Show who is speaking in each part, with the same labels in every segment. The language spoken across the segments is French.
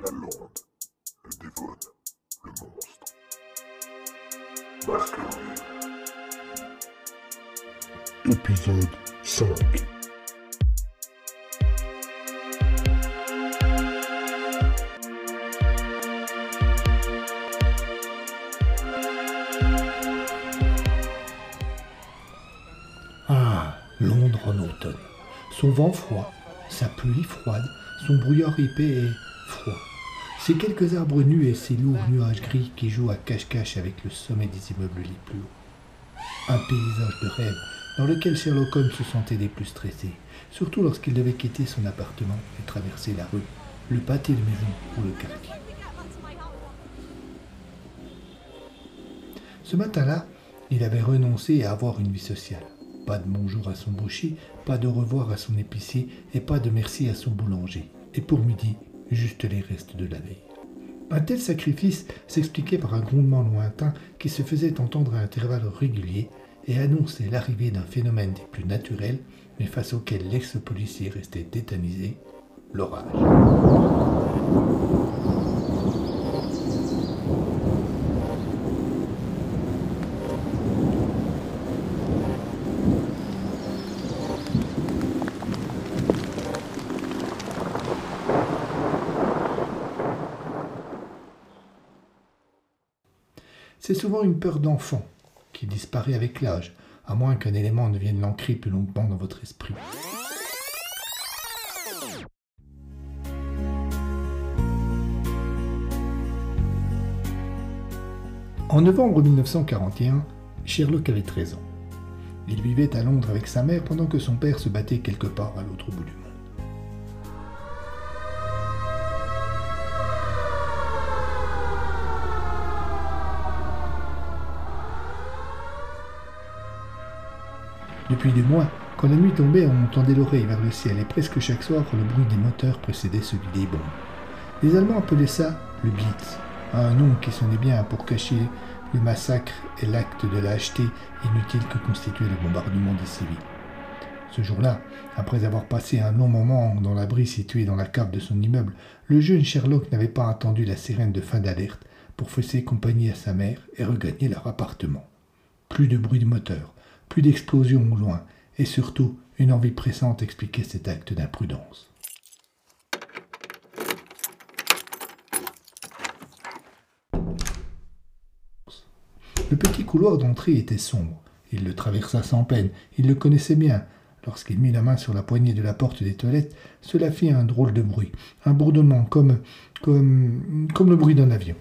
Speaker 1: La Lande, le Devon, le monstre. Baskerville. Épisode 5.
Speaker 2: Ah, Londres en automne. Son vent froid, sa pluie froide, son brouillard épais et. Ces quelques arbres nus et ces lourds nuages gris qui jouent à cache-cache avec le sommet des immeubles les plus hauts. Un paysage de rêve dans lequel Sherlock Holmes se sentait les plus stressé, surtout lorsqu'il devait quitter son appartement et traverser la rue, le pâté de maison ou le quartier. Ce matin-là, il avait renoncé à avoir une vie sociale. Pas de bonjour à son boucher, pas de revoir à son épicier et pas de merci à son boulanger. Et pour midi, juste les restes de la veille. Un tel sacrifice s'expliquait par un grondement lointain qui se faisait entendre à intervalles réguliers et annonçait l'arrivée d'un phénomène des plus naturels, mais face auquel l'ex-policier restait tétanisé, l'orage. C'est souvent une peur d'enfant qui disparaît avec l'âge, à moins qu'un élément ne vienne l'ancrer plus longuement dans votre esprit. En novembre 1941, Sherlock avait 13 ans. Il vivait à Londres avec sa mère pendant que son père se battait quelque part à l'autre bout du monde. Depuis des mois, quand la nuit tombait, on tendait l'oreille vers le ciel et presque chaque soir, le bruit des moteurs précédait celui des bombes. Les Allemands appelaient ça le Blitz, un nom qui sonnait bien pour cacher le massacre et l'acte de lâcheté inutile que constituait le bombardement des civils. Ce jour-là, après avoir passé un long moment dans l'abri situé dans la cave de son immeuble, le jeune Sherlock n'avait pas attendu la sirène de fin d'alerte pour faire compagnie à sa mère et regagner leur appartement. Plus de bruit de moteur, plus d'explosions au loin, et surtout une envie pressante expliquait cet acte d'imprudence. Le petit couloir d'entrée était sombre. Il le traversa sans peine, il le connaissait bien. Lorsqu'il mit la main sur la poignée de la porte des toilettes, cela fit un drôle de bruit, un bourdonnement comme, comme, comme le bruit d'un avion.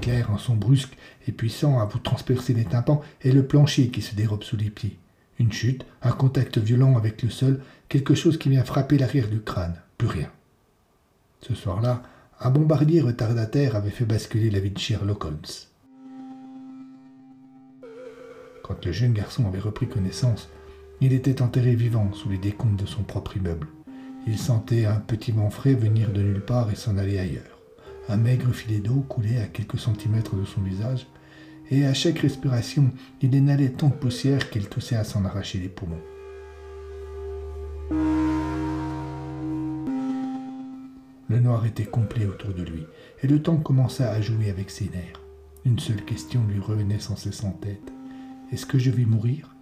Speaker 2: Un éclair, un son brusque et puissant à vous transpercer les tympans, et le plancher qui se dérobe sous les pieds. Une chute, un contact violent avec le sol, quelque chose qui vient frapper l'arrière du crâne. Plus rien. Ce soir-là, un bombardier retardataire avait fait basculer la vie de Sherlock Holmes. Quand le jeune garçon avait repris connaissance, il était enterré vivant sous les décombres de son propre immeuble. Il sentait un petit vent frais venir de nulle part et s'en aller ailleurs. Un maigre filet d'eau coulait à quelques centimètres de son visage, et à chaque respiration, il inhalait tant de poussière qu'il toussait à s'en arracher les poumons. Le noir était complet autour de lui, et le temps commença à jouer avec ses nerfs. Une seule question lui revenait sans cesse en tête. Est-ce que je vais mourir?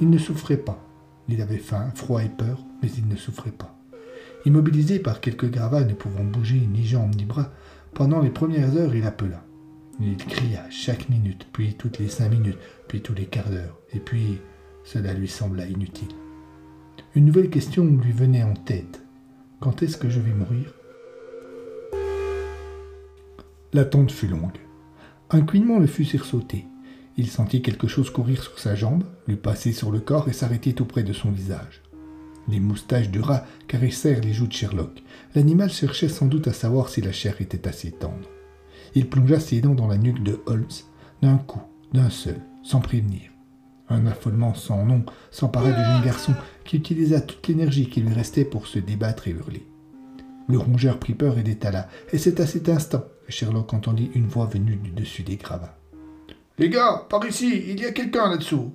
Speaker 2: Il ne souffrait pas. Il avait faim, froid et peur, mais il ne souffrait pas. Immobilisé par quelques gravats ne pouvant bouger ni jambes ni bras, pendant les premières heures il appela. Il cria chaque minute, puis toutes les cinq minutes, puis tous les quarts d'heure, et puis cela lui sembla inutile. Une nouvelle question lui venait en tête. Quand est-ce que je vais mourir? L'attente fut longue. Un couinement le fut sursauté. Il sentit quelque chose courir sur sa jambe, lui passer sur le corps et s'arrêter tout près de son visage. Les moustaches du rat caressèrent les joues de Sherlock. L'animal cherchait sans doute à savoir si la chair était assez tendre. Il plongea ses dents dans la nuque de Holmes, d'un coup, d'un seul, sans prévenir. Un affolement sans nom s'empara du jeune garçon qui utilisa toute l'énergie qui lui restait pour se débattre et hurler. Le rongeur prit peur et détala, et c'est à cet instant que Sherlock entendit une voix venue du dessus des gravats.
Speaker 3: Les gars, par ici, il y a quelqu'un là-dessous.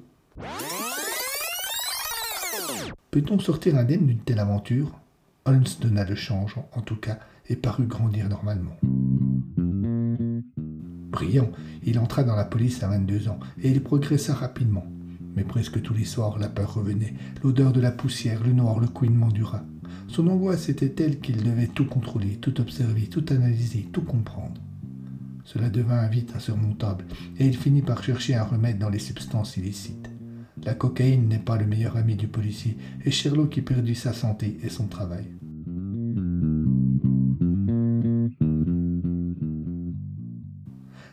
Speaker 2: Peut-on sortir indemne d'une telle aventure? Holmes donna le change, en tout cas, et parut grandir normalement. Brillant, il entra dans la police à 22 ans, et il progressa rapidement. Mais presque tous les soirs, la peur revenait, l'odeur de la poussière, le noir, le couinement du rat. Son angoisse était telle qu'il devait tout contrôler, tout observer, tout analyser, tout comprendre. Cela devint vite insurmontable, et il finit par chercher un remède dans les substances illicites. La cocaïne n'est pas le meilleur ami du policier, et Sherlock y perdit sa santé et son travail.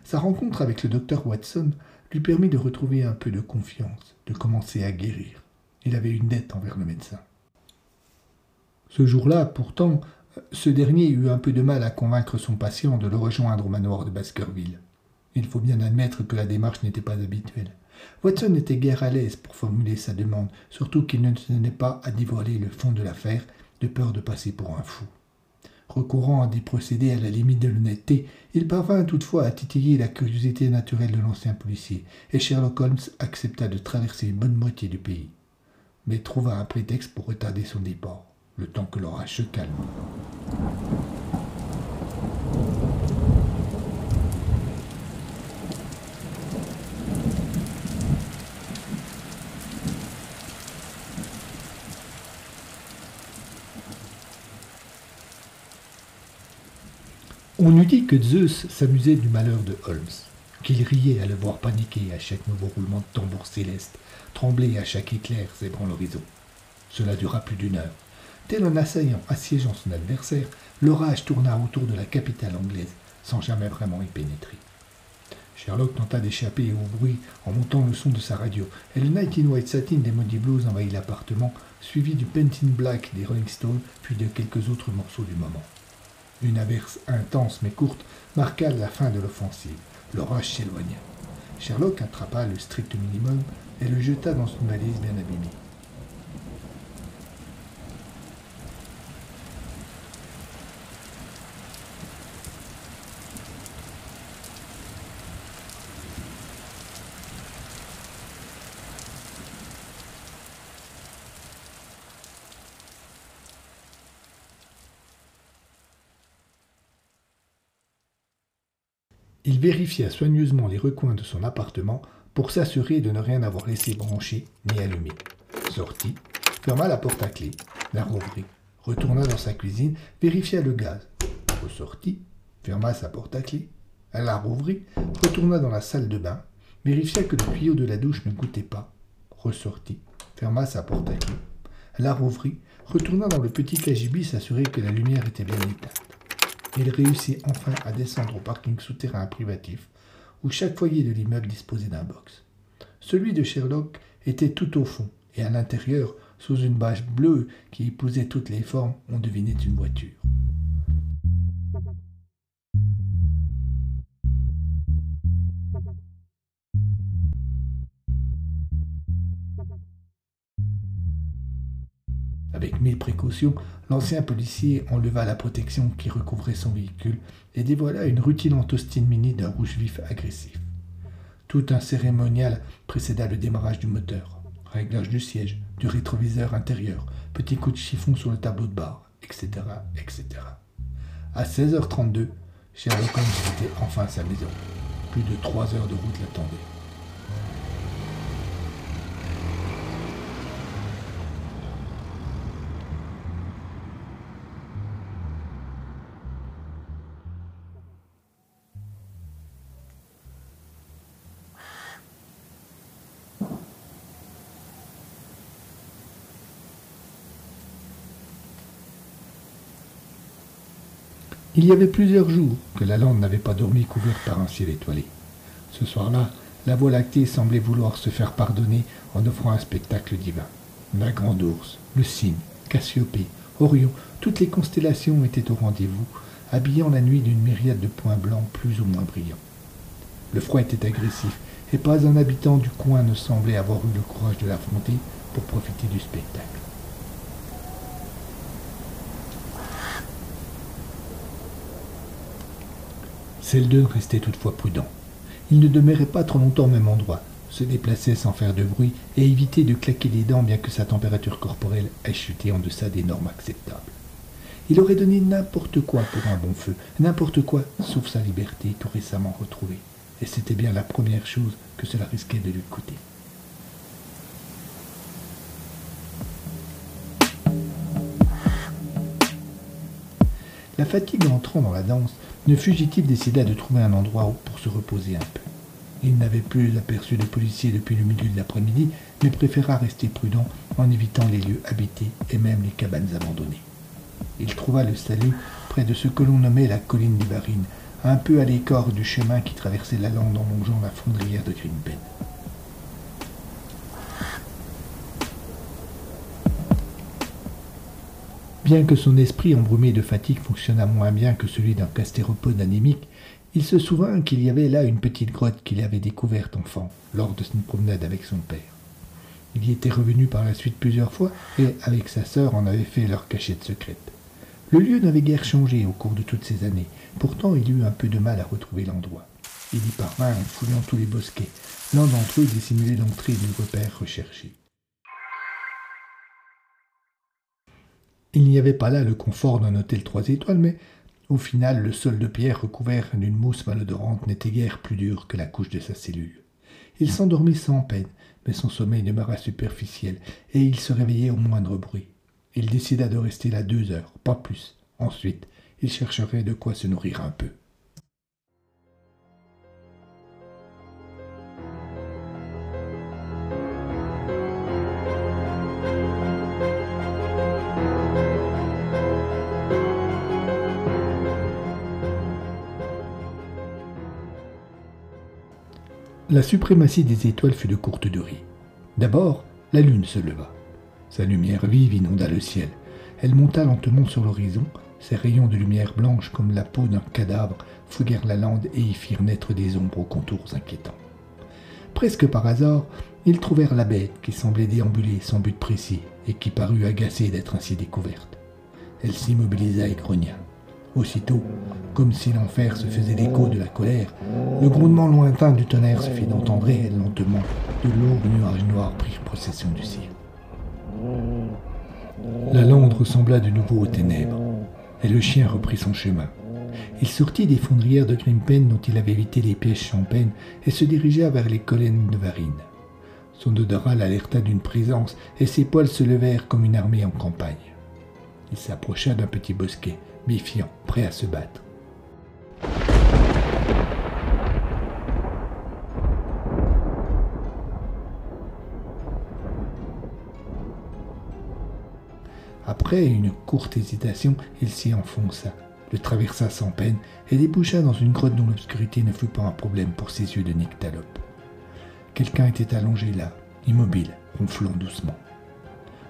Speaker 2: Sa rencontre avec le docteur Watson lui permit de retrouver un peu de confiance, de commencer à guérir. Il avait une dette envers le médecin. Ce jour-là, pourtant, ce dernier eut un peu de mal à convaincre son patient de le rejoindre au manoir de Baskerville. Il faut bien admettre que la démarche n'était pas habituelle. Watson n'était guère à l'aise pour formuler sa demande, surtout qu'il ne tenait pas à dévoiler le fond de l'affaire, de peur de passer pour un fou. Recourant à des procédés à la limite de l'honnêteté, il parvint toutefois à titiller la curiosité naturelle de l'ancien policier, et Sherlock Holmes accepta de traverser une bonne moitié du pays, mais trouva un prétexte pour retarder son départ le temps que l'orage se calme. On eût dit que Zeus s'amusait du malheur de Holmes, qu'il riait à le voir paniquer à chaque nouveau roulement de tambour céleste, trembler à chaque éclair zébrant l'horizon. Cela dura plus d'une heure. Tel un assaillant assiégeant son adversaire, l'orage tourna autour de la capitale anglaise, sans jamais vraiment y pénétrer. Sherlock tenta d'échapper au bruit en montant le son de sa radio, et le Night in White Satin des Moody Blues envahit l'appartement, suivi du Painting Black des Rolling Stones, puis de quelques autres morceaux du moment. Une averse intense mais courte marqua la fin de l'offensive. L'orage s'éloigna. Sherlock attrapa le strict minimum et le jeta dans une valise bien abîmée. Vérifia soigneusement les recoins de son appartement pour s'assurer de ne rien avoir laissé brancher ni allumé. Sortit, ferma la porte à clé, la rouvrit, retourna dans sa cuisine, vérifia le gaz, ressortit, ferma sa porte à clé, la rouvrit, retourna dans la salle de bain, vérifia que le tuyau de la douche ne goûtait pas, ressortit, ferma sa porte à clé, la rouvrit, retourna dans le petit cagibi s'assurer que la lumière était bien éteinte il réussit enfin à descendre au parking souterrain privatif, où chaque foyer de l'immeuble disposait d'un box. Celui de Sherlock était tout au fond, et à l'intérieur, sous une bâche bleue qui épousait toutes les formes, on devinait une voiture. Avec mille précautions, l'ancien policier enleva la protection qui recouvrait son véhicule et dévoila une rutilante Austin Mini d'un rouge vif agressif. Tout un cérémonial précéda le démarrage du moteur. Réglage du siège, du rétroviseur intérieur, petit coup de chiffon sur le tableau de bord, etc., etc. À 16h32, Sherlock Holmes était enfin à sa maison. Plus de trois heures de route l'attendaient. Il y avait plusieurs jours que la lande n'avait pas dormi couverte par un ciel étoilé. Ce soir-là, la Voie lactée semblait vouloir se faire pardonner en offrant un spectacle divin. La Grande Ourse, le Cygne, Cassiopée, Orion, toutes les constellations étaient au rendez-vous, habillant la nuit d'une myriade de points blancs plus ou moins brillants. Le froid était agressif, et pas un habitant du coin ne semblait avoir eu le courage de l'affronter pour profiter du spectacle. Seldon restait toutefois prudent. Il ne demeurait pas trop longtemps au même endroit, se déplaçait sans faire de bruit et évitait de claquer les dents bien que sa température corporelle ait chuté en deçà des normes acceptables. Il aurait donné n'importe quoi pour un bon feu, n'importe quoi, sauf sa liberté tout récemment retrouvée. Et c'était bien la première chose que cela risquait de lui coûter. La fatigue entrant dans la danse, le fugitif décida de trouver un endroit pour se reposer un peu. Il n'avait plus aperçu de policiers depuis le milieu de l'après-midi, mais préféra rester prudent en évitant les lieux habités et même les cabanes abandonnées. Il trouva le salut près de ce que l'on nommait la colline Varines, un peu à l'écart du chemin qui traversait la lande en longeant la fondrière de Grimpen. Bien que son esprit embrumé de fatigue fonctionnât moins bien que celui d'un castéropode anémique, il se souvint qu'il y avait là une petite grotte qu'il avait découverte enfant, lors de une promenade avec son père. Il y était revenu par la suite plusieurs fois et, avec sa sœur, en avait fait leur cachette secrète. Le lieu n'avait guère changé au cours de toutes ces années, pourtant il eut un peu de mal à retrouver l'endroit. Il y parvint en fouillant tous les bosquets. L'un d'entre eux dissimulait l'entrée du repère recherché. Il n'y avait pas là le confort d'un hôtel trois étoiles, mais au final, le sol de pierre recouvert d'une mousse malodorante n'était guère plus dur que la couche de sa cellule. Il s'endormit sans peine, mais son sommeil demeura superficiel, et il se réveillait au moindre bruit. Il décida de rester là deux heures, pas plus. Ensuite, il chercherait de quoi se nourrir un peu. La suprématie des étoiles fut de courte durée. D'abord, la lune se leva. Sa lumière vive inonda le ciel. Elle monta lentement sur l'horizon. Ses rayons de lumière blanche comme la peau d'un cadavre fouillèrent la lande et y firent naître des ombres aux contours inquiétants. Presque par hasard, ils trouvèrent la bête qui semblait déambuler sans but précis et qui parut agacée d'être ainsi découverte. Elle s'immobilisa et grogna. Aussitôt, comme si l'enfer se faisait l'écho de la colère, le grondement lointain du tonnerre se fit entendre et lentement, de lourds nuages noirs prirent possession du ciel. La lande ressembla de nouveau aux ténèbres, et le chien reprit son chemin. Il sortit des fondrières de Grimpen dont il avait évité les pièges champênes et se dirigea vers les collines de Varine. Son odorat l'alerta d'une présence et ses poils se levèrent comme une armée en campagne. Il s'approcha d'un petit bosquet méfiant, prêt à se battre. Après une courte hésitation, il s'y enfonça, le traversa sans peine et déboucha dans une grotte dont l'obscurité ne fut pas un problème pour ses yeux de nyctalope. Quelqu'un était allongé là, immobile, ronflant doucement.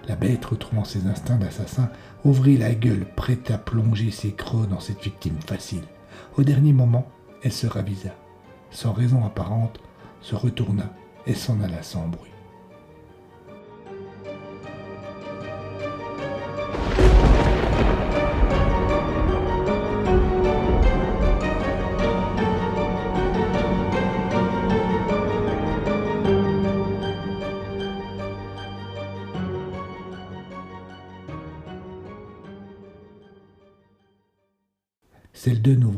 Speaker 2: La bête, retrouvant ses instincts d'assassin, ouvrit la gueule, prête à plonger ses crocs dans cette victime facile. Au dernier moment, elle se ravisa. Sans raison apparente, se retourna et s'en alla sans bruit.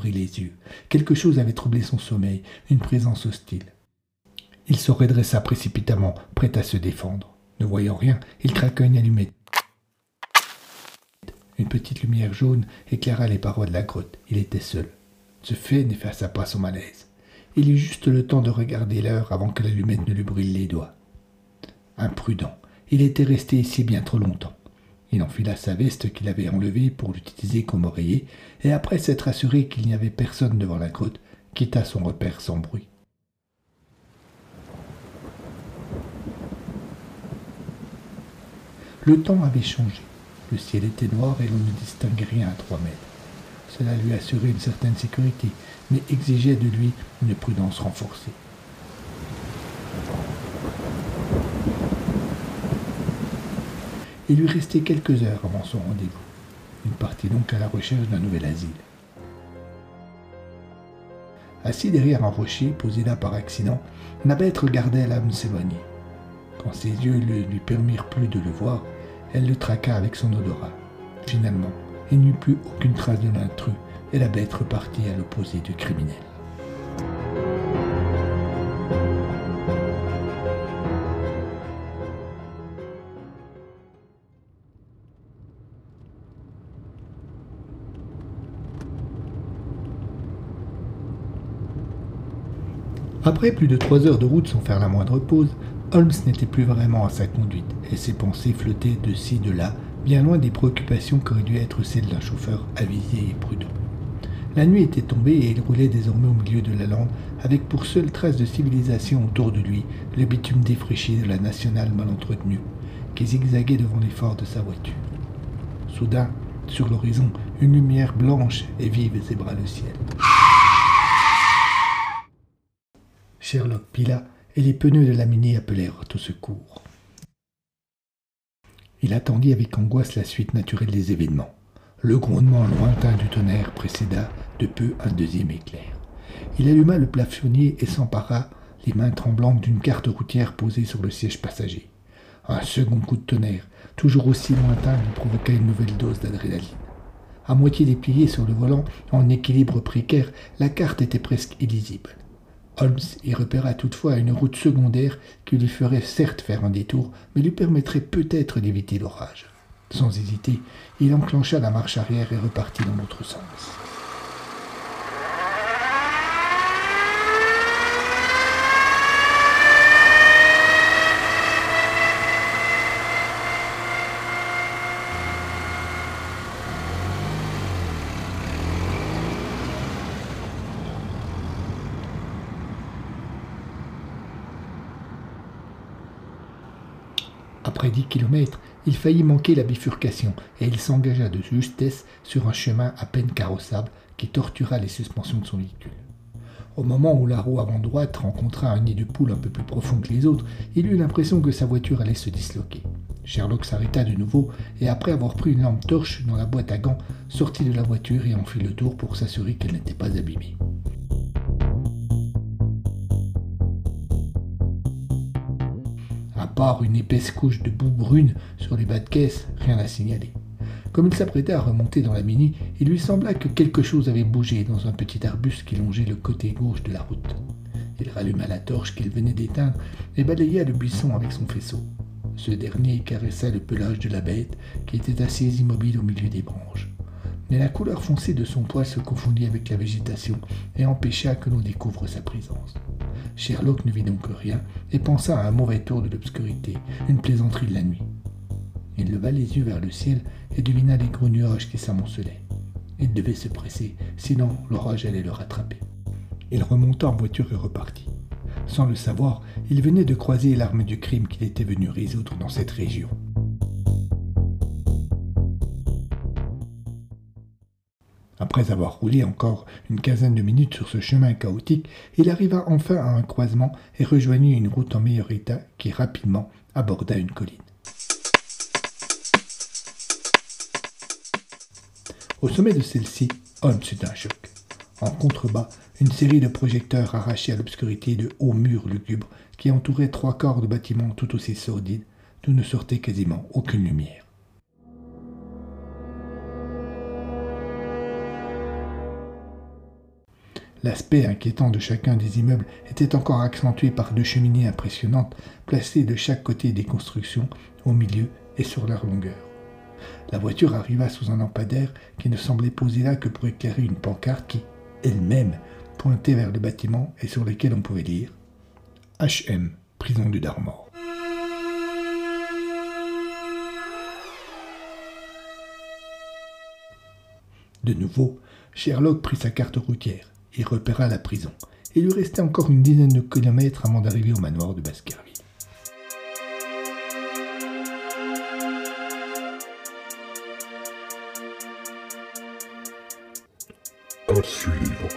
Speaker 2: Les yeux. Quelque chose avait troublé son sommeil, une présence hostile. Il se redressa précipitamment, prêt à se défendre. Ne voyant rien, il craqua une allumette. Une petite lumière jaune éclaira les parois de la grotte. Il était seul. Ce fait n'effaça pas son malaise. Il eut juste le temps de regarder l'heure avant que l'allumette ne lui brûle les doigts. Imprudent, il était resté ici bien trop longtemps. Il enfila sa veste qu'il avait enlevée pour l'utiliser comme oreiller, et après s'être assuré qu'il n'y avait personne devant la grotte, quitta son repère sans bruit. Le temps avait changé. Le ciel était noir et l'on ne distinguait rien à trois mètres. Cela lui assurait une certaine sécurité, mais exigeait de lui une prudence renforcée. Il lui restait quelques heures avant son rendez-vous. Il partit donc à la recherche d'un nouvel asile. Assis derrière un rocher, posé là par accident, Nabette regardait l'âme s'éloigner. Quand ses yeux ne lui permirent plus de le voir, elle le traqua avec son odorat. Finalement, il n'y eut plus aucune trace de l'intrus et la bête repartit à l'opposé du criminel. Après plus de trois heures de route sans faire la moindre pause, Holmes n'était plus vraiment à sa conduite, et ses pensées flottaient de ci, de là, bien loin des préoccupations qu'auraient dû être celles d'un chauffeur avisé et prudent. La nuit était tombée et il roulait désormais au milieu de la lande, avec pour seule trace de civilisation autour de lui le bitume défraîchi de la nationale mal entretenue, qui zigzaguait devant l'effort de sa voiture. Soudain, sur l'horizon, une lumière blanche et vive zébra le ciel. Sherlock pila et les pneus de la Mini appelèrent au secours. Il attendit avec angoisse la suite naturelle des événements. Le grondement lointain du tonnerre précéda de peu un deuxième éclair. Il alluma le plafonnier et s'empara, les mains tremblantes, d'une carte routière posée sur le siège passager. Un second coup de tonnerre, toujours aussi lointain, lui provoqua une nouvelle dose d'adrénaline. À moitié dépliée sur le volant, en équilibre précaire, la carte était presque illisible. Holmes y repéra toutefois une route secondaire qui lui ferait certes faire un détour, mais lui permettrait peut-être d'éviter l'orage. Sans hésiter, il enclencha la marche arrière et repartit dans l'autre sens. Après dix kilomètres, il faillit manquer la bifurcation et il s'engagea de justesse sur un chemin à peine carrossable qui tortura les suspensions de son véhicule. Au moment où la roue avant droite rencontra un nid de poule un peu plus profond que les autres, il eut l'impression que sa voiture allait se disloquer. Sherlock s'arrêta de nouveau et après avoir pris une lampe torche dans la boîte à gants, sortit de la voiture et en fit le tour pour s'assurer qu'elle n'était pas abîmée. Part une épaisse couche de boue brune sur les bas de caisse, rien à signaler. Comme il s'apprêtait à remonter dans la mini, il lui sembla que quelque chose avait bougé dans un petit arbuste qui longeait le côté gauche de la route. Il ralluma la torche qu'il venait d'éteindre et balaya le buisson avec son faisceau. Ce dernier caressa le pelage de la bête qui était assise immobile au milieu des branches. Mais la couleur foncée de son poil se confondit avec la végétation et empêcha que l'on découvre sa présence. Sherlock ne vit donc rien et pensa à un mauvais tour de l'obscurité, une plaisanterie de la nuit. Il leva les yeux vers le ciel et devina les gros nuages qui s'amoncelaient. Il devait se presser, sinon l'orage allait le rattraper. Il remonta en voiture et repartit. Sans le savoir, il venait de croiser l'arme du crime qu'il était venu résoudre dans cette région. Après avoir roulé encore une quinzaine de minutes sur ce chemin chaotique, il arriva enfin à un croisement et rejoignit une route en meilleur état qui rapidement aborda une colline. Au sommet de celle-ci, Holmes eut un choc. En contrebas, une série de projecteurs arrachés à l'obscurité de hauts murs lugubres qui entouraient trois corps de bâtiments tout aussi sordides, d'où ne sortait quasiment aucune lumière. L'aspect inquiétant de chacun des immeubles était encore accentué par deux cheminées impressionnantes placées de chaque côté des constructions, au milieu et sur leur longueur. La voiture arriva sous un lampadaire qui ne semblait posé là que pour éclairer une pancarte qui, elle-même, pointait vers le bâtiment et sur lequel on pouvait lire HM, « prison du Darmor. De nouveau, Sherlock prit sa carte routière et repéra la prison. Il lui restait encore une dizaine de kilomètres avant d'arriver au manoir de Baskerville.
Speaker 1: Suivre.